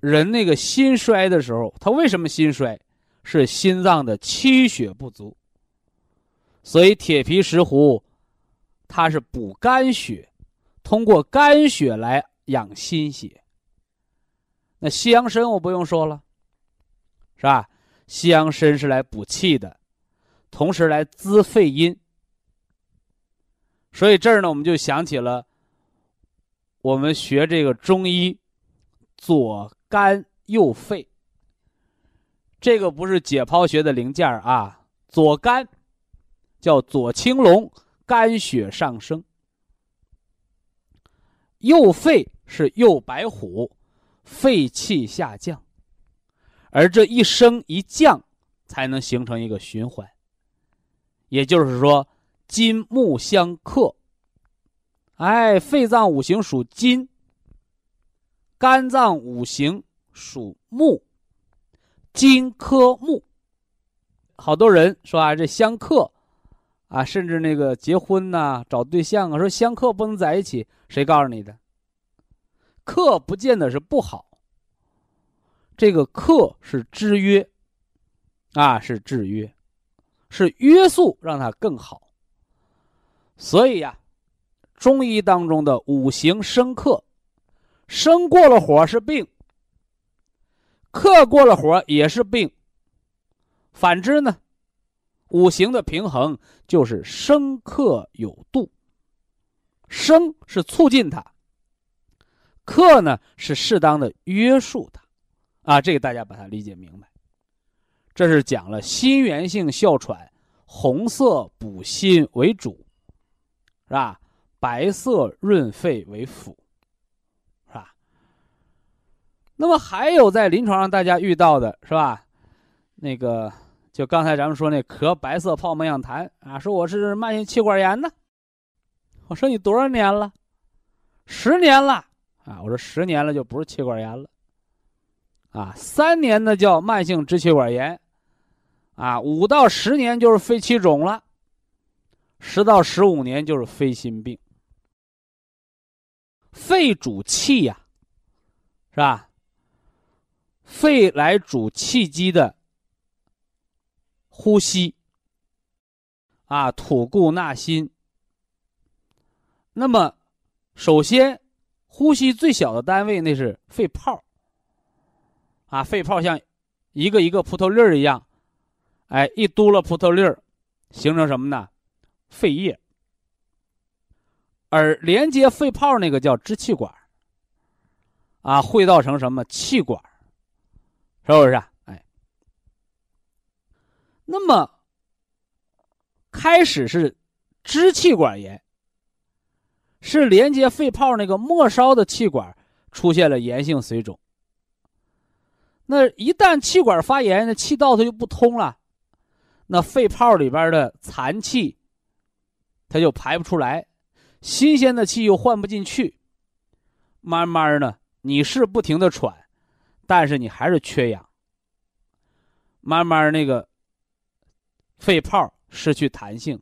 S1: 人那个心衰的时候，他为什么心衰？是心脏的气血不足。所以铁皮石斛，它是补肝血，通过肝血来养心血。那西洋参我不用说了，是吧？西洋参是来补气的，同时来滋肺阴。所以这儿呢，我们就想起了我们学这个中医，左肝右肺。这个不是解剖学的零件啊，左肝叫左青龙，肝血上升；右肺是右白虎。肺气下降，而这一升一降，才能形成一个循环。也就是说，金木相克。哎，肺脏五行属金，肝脏五行属木，金克木。好多人说啊，这相克啊，甚至那个结婚呐、找对象啊，说相克不能在一起，谁告诉你的？克不见得是不好，这个克是制约，啊，是制约，是约束，让它更好。所以呀，中医当中的五行生克，生过了火是病，克过了火也是病。反之呢，五行的平衡就是生克有度，生是促进它。克呢是适当的约束它，啊，这个大家把它理解明白。这是讲了心源性哮喘，红色补心为主，是吧？白色润肺为辅，是吧？那么还有在临床上大家遇到的是吧？那个就刚才咱们说那咳白色泡沫样痰啊，说我是慢性气管炎呢。我说你多少年了？十年了。啊，我说十年了就不是气管炎了，啊，三年的叫慢性支气管炎，啊，五到十年就是肺气肿了，十到十五年就是肺心病。肺主气呀，是吧？肺来主气机的呼吸，啊，吐故纳新。那么，首先。呼吸最小的单位那是肺泡，啊，肺泡像一个一个葡萄粒儿一样，哎，一嘟了葡萄粒儿，形成什么呢？肺叶。而连接肺泡那个叫支气管，啊，会造成什么气管，是不是？啊哎，那么开始是支气管炎。是连接肺泡那个末梢的气管出现了炎性水肿。那一旦气管发炎，那气道它就不通了，那肺泡里边的残气，它就排不出来，新鲜的气又换不进去，慢慢呢，你是不停的喘，但是你还是缺氧，慢慢那个肺泡失去弹性，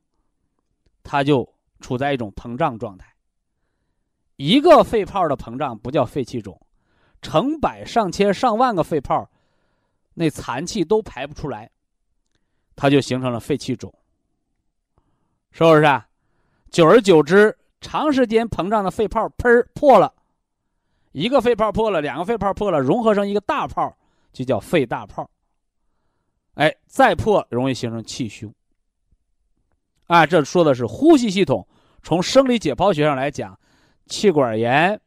S1: 它就处在一种膨胀状态。一个肺泡的膨胀不叫肺气肿，成百上千上万个肺泡，那残气都排不出来，它就形成了肺气肿，是不是啊？久而久之，长时间膨胀的肺泡砰破了，一个肺泡破了，两个肺泡破了，融合成一个大泡，就叫肺大泡。哎，再破容易形成气胸。啊，这说的是呼吸系统，从生理解剖学上来讲。气管炎、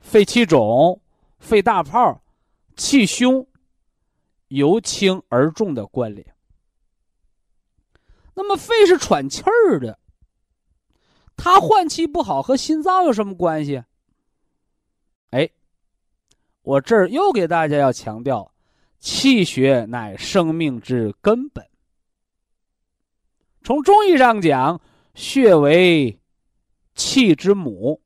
S1: 肺气肿、肺大泡、气胸，由轻而重的关联。那么，肺是喘气儿的，它换气不好和心脏有什么关系？哎，我这儿又给大家要强调，气血乃生命之根本。从中医上讲，血为气之母。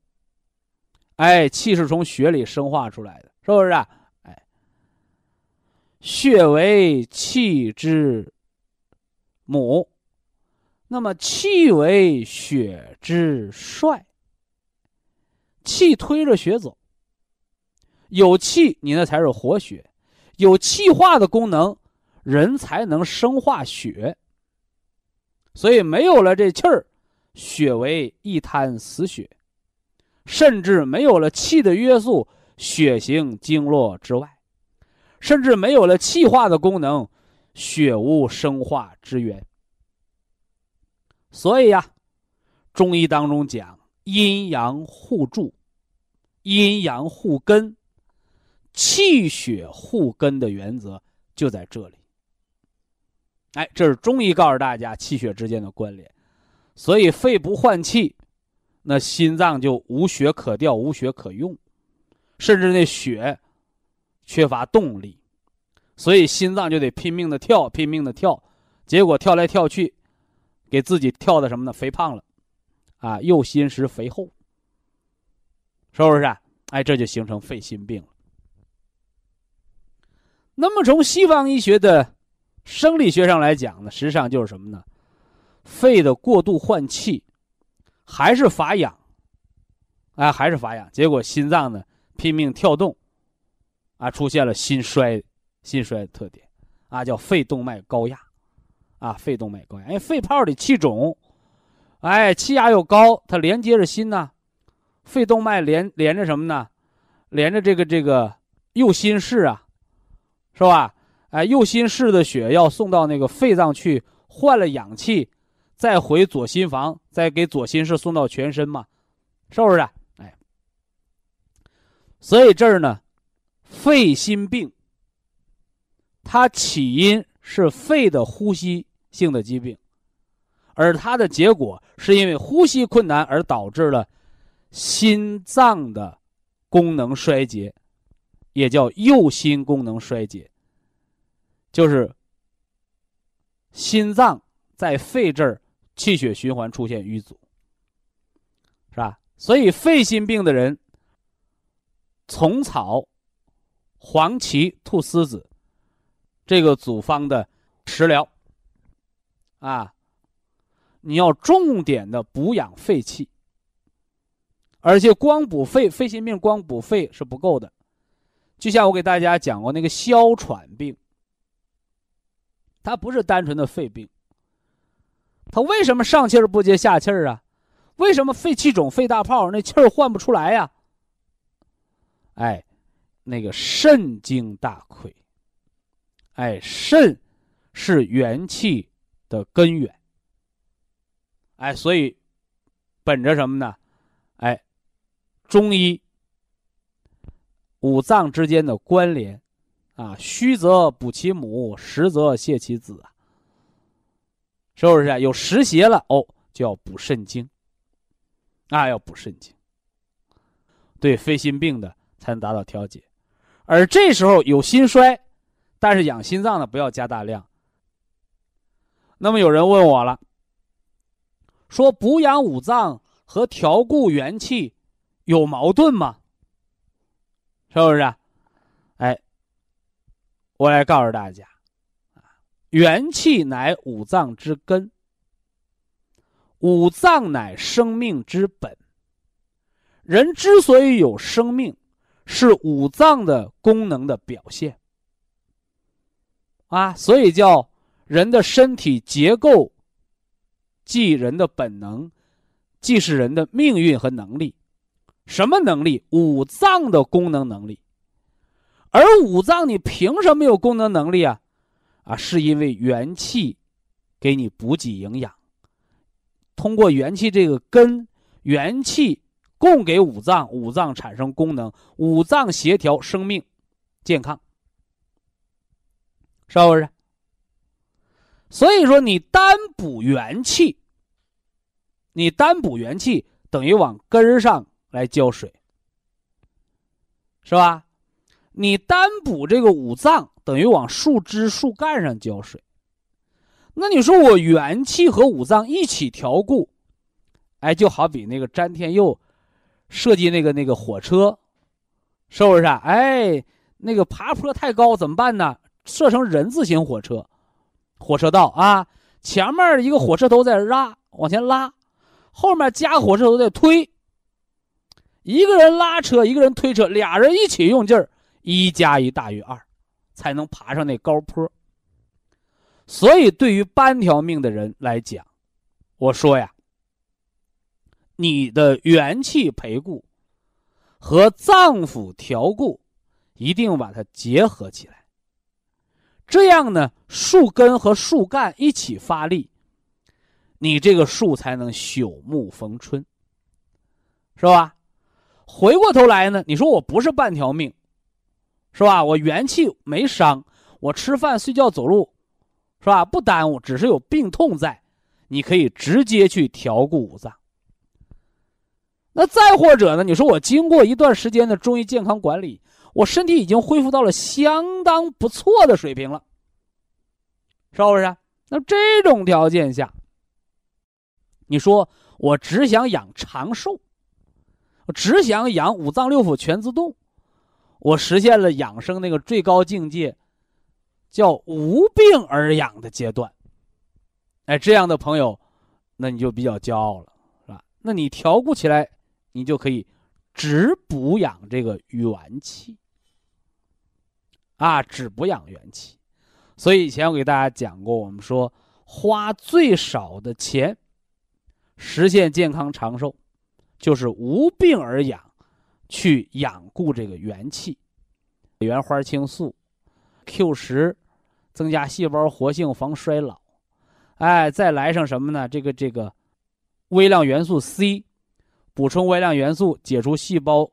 S1: 哎，气是从血里生化出来的，是不是啊？哎，血为气之母，那么气为血之帅，气推着血走。有气，你那才是活血，有气化的功能，人才能生化血。所以没有了这气儿，血为一滩死血。甚至没有了气的约束，血行经络之外；甚至没有了气化的功能，血无生化之源。所以呀，中医当中讲阴阳互助、阴阳互根、气血互根的原则就在这里。哎，这是中医告诉大家气血之间的关联。所以肺不换气。那心脏就无血可调，无血可用，甚至那血缺乏动力，所以心脏就得拼命的跳，拼命的跳，结果跳来跳去，给自己跳的什么呢？肥胖了，啊，又心实肥厚，是不是？啊？哎，这就形成肺心病了。那么从西方医学的生理学上来讲呢，实际上就是什么呢？肺的过度换气，还是乏氧，哎，还是乏氧，结果心脏呢拼命跳动，啊，出现了心衰，心衰的特点，啊，叫肺动脉高压，啊，肺动脉高压，因为肺泡里气肿，哎，气压又高，它连接着心呐，肺动脉连连着什么呢？连着这个这个右心室啊，是吧？哎，右心室的血要送到那个肺脏去换了氧气，再回左心房，再给左心室送到全身嘛，是不是？哎，所以这儿呢，肺心病，它起因是肺的呼吸性的疾病，而它的结果是因为呼吸困难而导致了心脏的功能衰竭，也叫右心功能衰竭。就是心脏在肺这儿气血循环出现淤阻，是吧？所以肺心病的人，虫草、黄芪、菟丝子这个组方的食疗啊，你要重点的补养肺气，而且光补肺，肺心病光补肺是不够的，就像我给大家讲过那个哮喘病。它不是单纯的肺病，他为什么上气儿不接下气儿啊？为什么肺气肿、肺大泡，那气儿换不出来呀？哎，那个肾精大亏。哎，肾是元气的根源。哎，所以本着什么呢？哎，中医五脏之间的关联。啊，虚则补其母，实则泻其子啊，是不是？有湿邪了哦，就要补肾精，啊，要补肾精，对肺心病的才能达到调节。而这时候有心衰，但是养心脏的不要加大量。那么有人问我了，说补养五脏和调固元气有矛盾吗？是不是？哎。我来告诉大家，元气乃五脏之根，五脏乃生命之本。人之所以有生命，是五脏的功能的表现。啊，所以叫人的身体结构，即人的本能，既是人的命运和能力。什么能力？五脏的功能能力。而五脏你凭什么有功能能力啊？啊，是因为元气给你补给营养，通过元气这个根，元气供给五脏，五脏产生功能，五脏协调生命健康，是不是？所以说你单补元气，你单补元气等于往根上来浇水，是吧？你单补这个五脏，等于往树枝、树干上浇水。那你说我元气和五脏一起调固，哎，就好比那个詹天佑设计那个那个火车，是不是啊？哎，那个爬坡太高怎么办呢？设成人字形火车，火车道啊，前面一个火车头在拉，往前拉，后面加火车头在推，一个人拉车，一个人推车，俩人一起用劲儿。一加一大于二，才能爬上那高坡。所以，对于半条命的人来讲，我说呀，你的元气培固和脏腑调固，一定把它结合起来。这样呢，树根和树干一起发力，你这个树才能朽木逢春，是吧？回过头来呢，你说我不是半条命。是吧？我元气没伤，我吃饭、睡觉、走路，是吧？不耽误，只是有病痛在，你可以直接去调固五脏。那再或者呢？你说我经过一段时间的中医健康管理，我身体已经恢复到了相当不错的水平了，是不是？那这种条件下，你说我只想养长寿，我只想养五脏六腑全自动。我实现了养生那个最高境界，叫无病而养的阶段。哎，这样的朋友，那你就比较骄傲了，是吧？那你调固起来，你就可以只补养这个元气。啊，只补养元气。所以以前我给大家讲过，我们说花最少的钱实现健康长寿，就是无病而养，去养固这个元气。原花青素、Q 十，增加细胞活性，防衰老。哎，再来上什么呢？这个这个微量元素 C，补充微量元素，解除细胞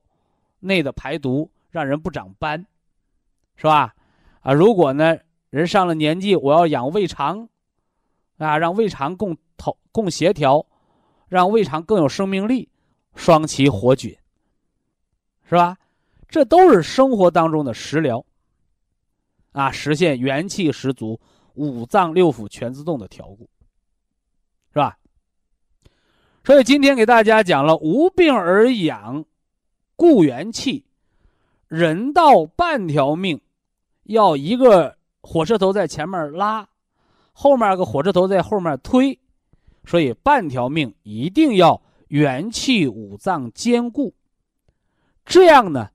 S1: 内的排毒，让人不长斑，是吧？啊，如果呢？人上了年纪，我要养胃肠，啊，让胃肠共同共协调，让胃肠更有生命力，双歧活菌，是吧？这都是生活当中的食疗，啊，实现元气十足、五脏六腑全自动的调固，是吧？所以今天给大家讲了无病而养，固元气，人到半条命，要一个。火车头在前面拉，后面个火车头在后面推，所以半条命一定要元气五脏兼顾，这样呢，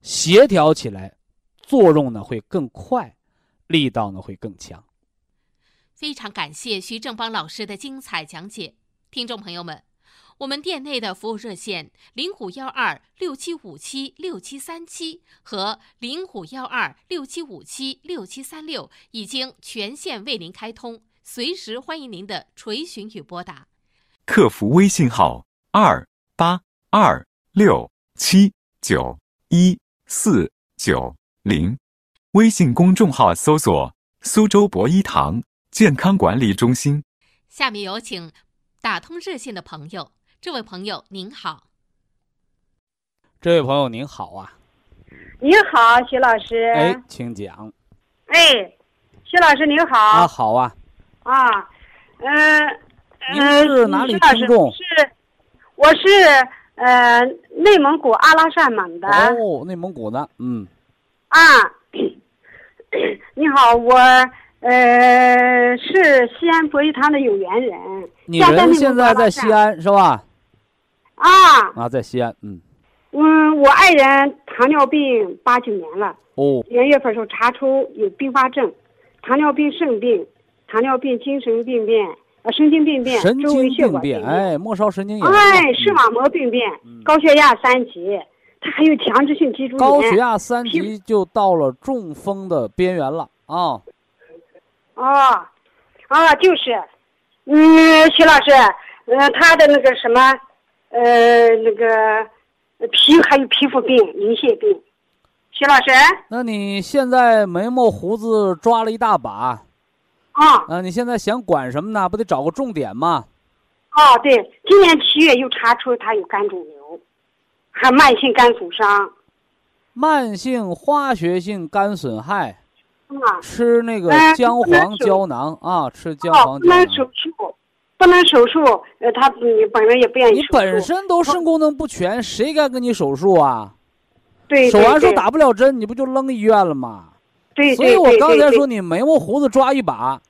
S1: 协调起来，作用呢会更快，力道呢会更强。
S3: 非常感谢徐正邦老师的精彩讲解，听众朋友们。我们店内的服务热线零五幺二六七五七六七三七和零五幺二六七五七六七三六已经全线为您开通，随时欢迎您的垂询与拨打。
S4: 客服微信号二八二六七九一四九零，微信公众号搜索“苏州博一堂健康管理中心”。
S3: 下面有请打通热线的朋友。这位朋友您好，
S1: 这位朋友您好啊，
S5: 您好，徐老师，
S1: 哎，请讲，
S5: 哎，徐老师您好，
S1: 啊，好啊，
S5: 啊，嗯，
S1: 您是哪里听众？
S5: 是，我是呃内蒙古阿拉善盟的，
S1: 哦，内蒙古的，嗯，
S5: 啊，你好，我。呃，是西安博医堂的有缘人。
S1: 你人现在在西安是吧？
S5: 啊
S1: 啊，在西安，嗯。
S5: 嗯，我爱人糖尿病八九年了。
S1: 哦。
S5: 元月份时候查出有并发症，糖尿病肾病，糖尿病精神病变，呃，神经病变，
S1: 神经
S5: 病
S1: 变，哎，末梢神经炎。
S5: 哎，视网膜病变，高血压三级，他还有强直性脊柱炎。
S1: 高血压三级就到了中风的边缘了啊。
S5: 哦，啊，就是，嗯，徐老师，呃，他的那个什么，呃，那个皮还有皮肤病、银屑病，徐老师。
S1: 那你现在眉毛胡子抓了一大把，
S5: 啊，
S1: 啊，你现在想管什么呢？不得找个重点吗？
S5: 哦，对，今年七月又查出他有肝肿瘤，还慢性肝损伤，
S1: 慢性化学性肝损害。
S5: 啊，
S1: 吃那个姜黄胶囊啊，吃姜黄胶
S5: 囊。不能手术，不能手术。呃，他你本人也不愿意。
S1: 你本身都肾功能不全，谁敢跟你手术啊？
S5: 对
S1: 手完术打不了针，你不就扔医院了吗？
S5: 对
S1: 所以我刚才说你眉毛胡子抓一把，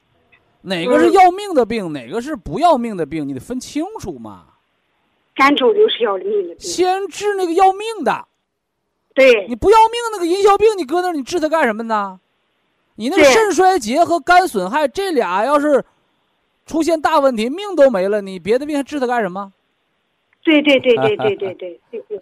S1: 哪个是要命的病，哪个是不要命的病，你得分清楚嘛。
S5: 肝肿瘤是要命的病。
S1: 先治那个要命的。
S5: 对。
S1: 你不要命那个银屑病，你搁那你治它干什么呢？你那个肾衰竭和肝损害这俩要是出现大问题，命都没了，你别的病还治它干什么？
S5: 对对对对对对 对对对。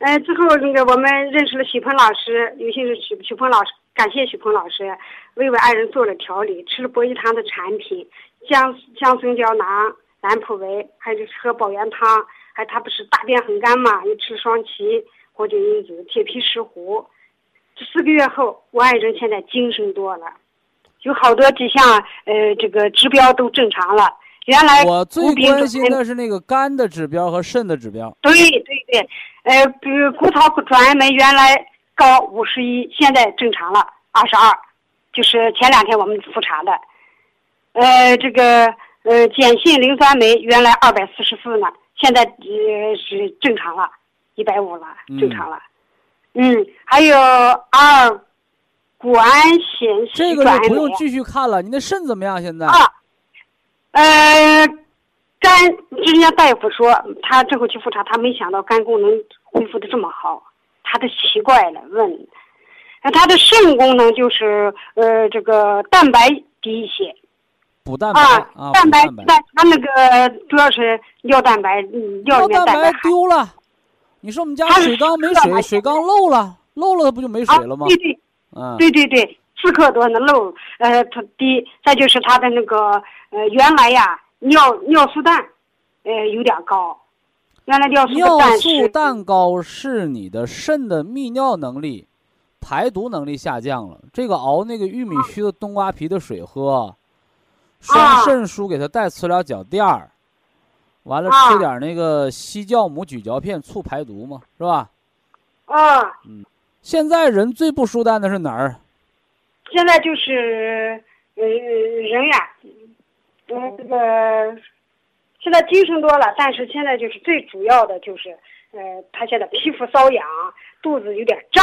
S5: 呃，之后那个我们认识了许鹏老师，尤其是许许鹏老师，感谢许鹏老师为我爱人做了调理，吃了博益堂的产品，姜姜孙胶囊、蓝普维，还有喝保元汤，还他不是大便很干嘛，又吃双歧活菌因子、铁皮石斛。这四个月后，我爱人现在精神多了，有好多几项呃这个指标都正常了。原来
S1: 我最关心的是那个肝的指标和肾的指标。
S5: 对对对，呃，比如骨头转氨酶原来高五十一，现在正常了二十二，就是前两天我们复查的。呃，这个呃碱性磷酸酶原来二百四十四呢，现在呃是正常了，一百五了，正常了。嗯，还有二谷氨酰
S1: 这个就不用继续看了。你的肾怎么样？现在
S5: 啊，呃，肝，人家大夫说他最后去复查，他没想到肝功能恢复的这么好，他都奇怪了，问，那他的肾功能就是呃这个蛋白低一些。
S1: 补蛋白
S5: 啊，
S1: 啊，
S5: 蛋白
S1: 补蛋
S5: 他那个主要是尿蛋白，嗯尿里面
S1: 蛋白丢了，你说我们家水缸没水，水缸漏了，漏了不就没
S5: 啊
S1: 水了吗？
S5: 对？对
S1: 嗯，
S5: 对对对，四克多的漏，呃，它低，再就是他的那个呃原来呀尿尿素氮，呃有点高，原来尿素
S1: 尿素蛋糕是你的肾的泌尿能力、排毒能力下降了。这个熬那个玉米须的冬瓜皮的水喝，双
S5: 啊
S1: 肾舒给他带磁疗脚垫儿，完了
S5: 啊
S1: 吃点那个西酵母咀嚼片促排毒嘛，是吧？
S5: 啊。
S1: 嗯现在人最不舒蛋的是哪儿？
S5: 现在就是呃人呀，嗯这个现在精神多了，但是现在就是最主要的就是呃他现在皮肤瘙痒，肚子有点胀，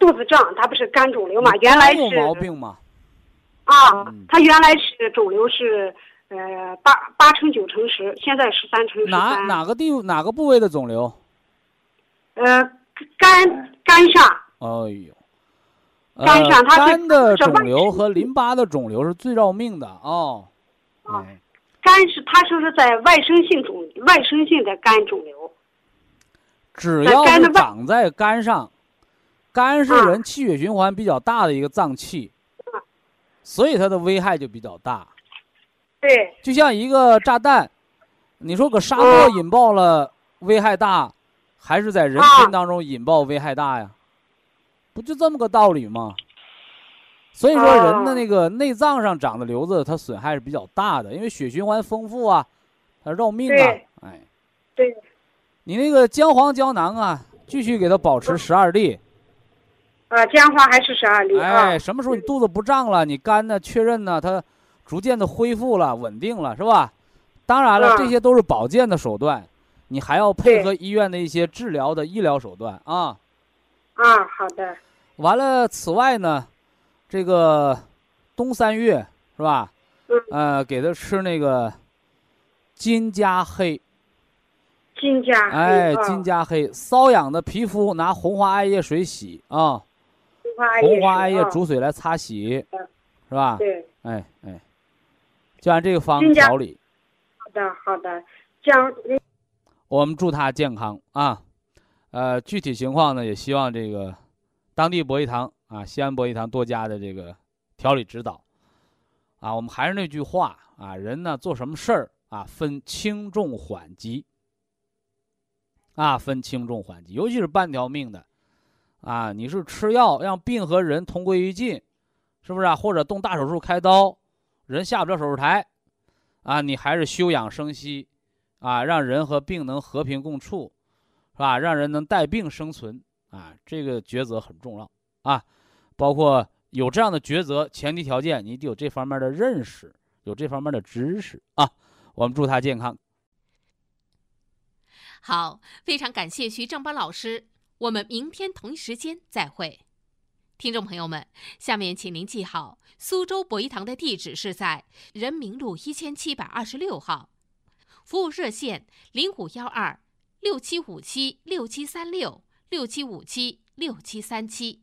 S5: 肚子胀，他不是肝肿瘤嘛？原来
S1: 有
S5: 是
S1: 毛病吗？
S5: 啊
S1: 嗯，
S5: 他原来是肿瘤是呃八八乘九乘十，现在十三乘十
S1: 哪
S5: 三。
S1: 哪个地哪个部位的肿瘤？
S5: 呃肝肝上
S1: 哎呦，呃
S5: 肝上它是
S1: 肝的肿瘤和淋巴的肿瘤是最要命的哦。
S5: 啊
S1: 哎
S5: 肝是他说是在外生性肿外生性的肝肿瘤。
S1: 只要是长在肝上，肝是
S5: 啊
S1: 人气血循环比较大的一个脏器，所以它的危害就比较大。
S5: 对，
S1: 就像一个炸弹，你说搁沙漠
S5: 嗯
S1: 引爆了危害大，还是在人
S5: 啊
S1: 群当中引爆危害大呀？不就这么个道理吗？所以说，人的
S5: 啊
S1: 那个内脏上长的瘤子，它损害是比较大的，因为血循环丰富啊，它绕命啊
S5: 对，
S1: 哎，
S5: 对，
S1: 你那个姜黄胶囊啊，继续给它保持十二粒，
S5: 啊，姜黄还是十二粒啊
S1: 哎，。什么时候你肚子不胀了，你肝呢确认呢，它逐渐的恢复了，稳定了，是吧？当然了，
S5: 嗯。
S1: 这些都是保健的手段，你还要配合医院的一些治疗的医疗手段啊。
S5: 啊，好的，
S1: 完了，此外呢，这个冬三月是吧？
S5: 嗯。
S1: 呃，给他吃那个金加黑，
S5: 金加黑
S1: 哎，
S5: 啊
S1: 金加黑，瘙痒的皮肤拿红花艾叶水洗啊，
S5: 红花
S1: 艾叶煮水来擦洗，
S5: 嗯。
S1: 是吧？
S5: 对，
S1: 哎哎，就按这个方调理，
S5: 好的好的，姜
S1: 我们祝他健康啊。呃，具体情况呢，也希望这个当地博医堂啊，西安博医堂多加的这个调理指导啊。我们还是那句话啊，人呢做什么事儿啊，分轻重缓急啊，分轻重缓急，尤其是半条命的啊，你是吃药让病和人同归于尽，是不是啊？或者动大手术开刀，人下不了手术台啊，你还是休养生息啊，让人和病能和平共处，是吧？让人能带病生存啊，这个抉择很重要啊。包括有这样的抉择，前提条件你得有这方面的认识，有这方面的知识啊。我们祝他健康。
S3: 好，非常感谢徐正邦老师，我们明天同一时间再会。听众朋友们，下面请您记好，苏州博医堂的地址是在人民路一千七百二十六号，服务热线零五幺二六七五七六七三六六七五七六七三七。